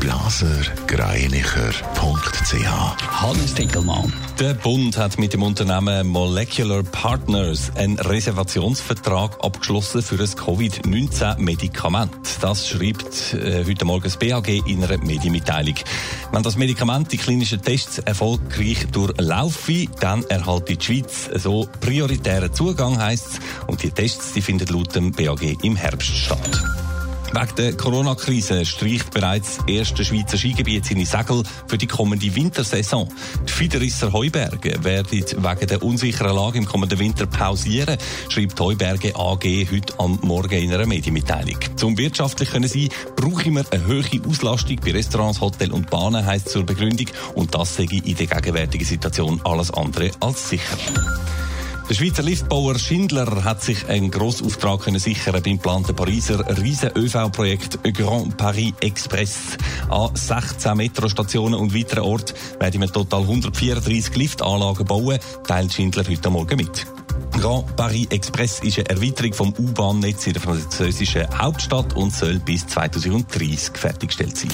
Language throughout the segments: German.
blasergreinicher.ch Hannes Dickelmann. Der Bund hat mit dem Unternehmen Molecular Partners einen Reservationsvertrag abgeschlossen für ein Covid-19-Medikament. Das schreibt äh, heute Morgen das BAG in einer Medienmitteilung. Wenn das Medikament die klinischen Tests erfolgreich durchlaufen, dann erhält die Schweiz so prioritären Zugang, heisst es. Und die Tests die finden laut dem BAG im Herbst statt. Wegen der Corona-Krise streicht bereits das erste Schweizer Skigebiet seine Segel für die kommende Wintersaison. Die Fiederisser Heuberge werden wegen der unsicheren Lage im kommenden Winter pausieren, schreibt Heuberge AG heute am Morgen in einer Medienmitteilung. Zum wirtschaftlich können sein, brauchen wir eine hohe Auslastung bei Restaurants, Hotels und Bahnen, heisst zur Begründung. Und das sage ich in der gegenwärtigen Situation alles andere als sicher. Der Schweizer Liftbauer Schindler hat sich einen Grossauftrag können sichern beim geplanten Pariser Riesen-ÖV-Projekt Grand Paris Express. An 16 Metrostationen und weiteren Orten werden wir total 134 Liftanlagen bauen, teilt Schindler heute Morgen mit. Grand Paris Express ist eine Erweiterung vom U-Bahn-Netz in der französischen Hauptstadt und soll bis 2030 fertiggestellt sein.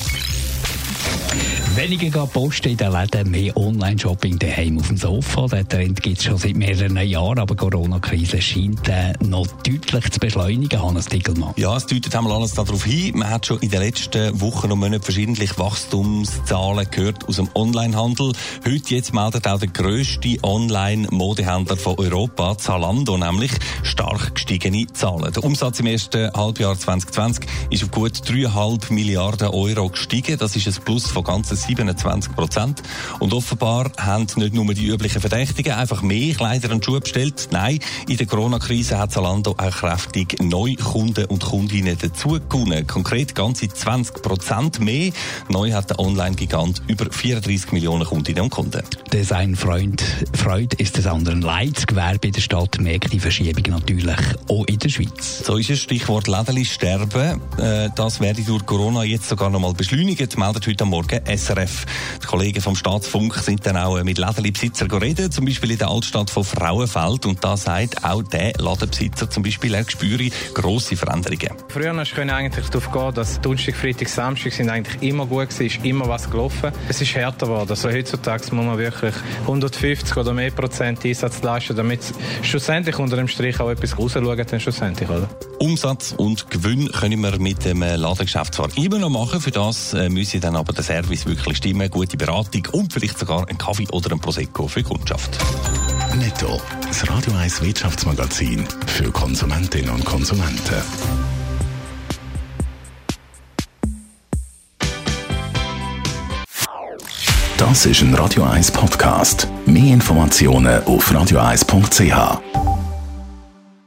Weniger posten in den Läden, mehr Online-Shopping daheim auf dem Sofa. Der Trend gibt es schon seit mehreren Jahren, aber die Corona-Krise scheint äh, noch deutlich zu beschleunigen, Hannes Dickelmann. Ja, es deutet einmal alles darauf hin. Man hat schon in den letzten Wochen und Monaten verschiedentlich Wachstumszahlen gehört aus dem Onlinehandel. Heute jetzt meldet auch der grösste Online-Modehändler von Europa, Zalando, nämlich stark gestiegene Zahlen. Der Umsatz im ersten Halbjahr 2020 ist auf gut 3,5 Milliarden Euro gestiegen. Das ist ein Plus von ganzen 27 Prozent. Und offenbar haben nicht nur die üblichen Verdächtigen einfach mehr Kleider und Schuhe bestellt. Nein, in der Corona-Krise hat Zalando auch kräftig neue Kunden und Kundinnen dazugewonnen. Konkret ganze 20 Prozent mehr. Neu hat der Online-Gigant über 34 Millionen Kundinnen und Kunden. Designfreund Freud ist des anderen Leid. Das Gewerbe in der Stadt merkt die Verschiebung natürlich auch in der Schweiz. So ist es. Stichwort Lädeli sterben. Äh, das werde durch Corona jetzt sogar noch mal beschleunigt, meldet heute Morgen SRF. Die Kollegen vom Staatsfunk sind dann auch mit Ladenbesitzern geredet, zum Beispiel in der Altstadt von Frauenfeld. Und da sagt auch der Ladenbesitzer zum Beispiel, er spüre grosse Veränderungen. Früher hast du eigentlich darauf gehen, dass Donnerstag, Freitag, Samstag sind eigentlich immer gut gewesen, ist immer was gelaufen. Es ist härter geworden. Also heutzutage muss man wirklich 150 oder mehr Prozent Einsatz leisten, damit schlussendlich unter dem Strich auch etwas rausschauen dann schlussendlich, oder? Umsatz und Gewinn können wir mit dem Ladengeschäft zwar immer noch machen, für das äh, müsse dann aber der Service wirklich stimmen, gute Beratung und vielleicht sogar ein Kaffee oder ein Prosecco für die Kundschaft. Netto, das Radio 1 Wirtschaftsmagazin für Konsumentinnen und Konsumenten. Das ist ein Radio 1 Podcast. Mehr Informationen auf radio1.ch.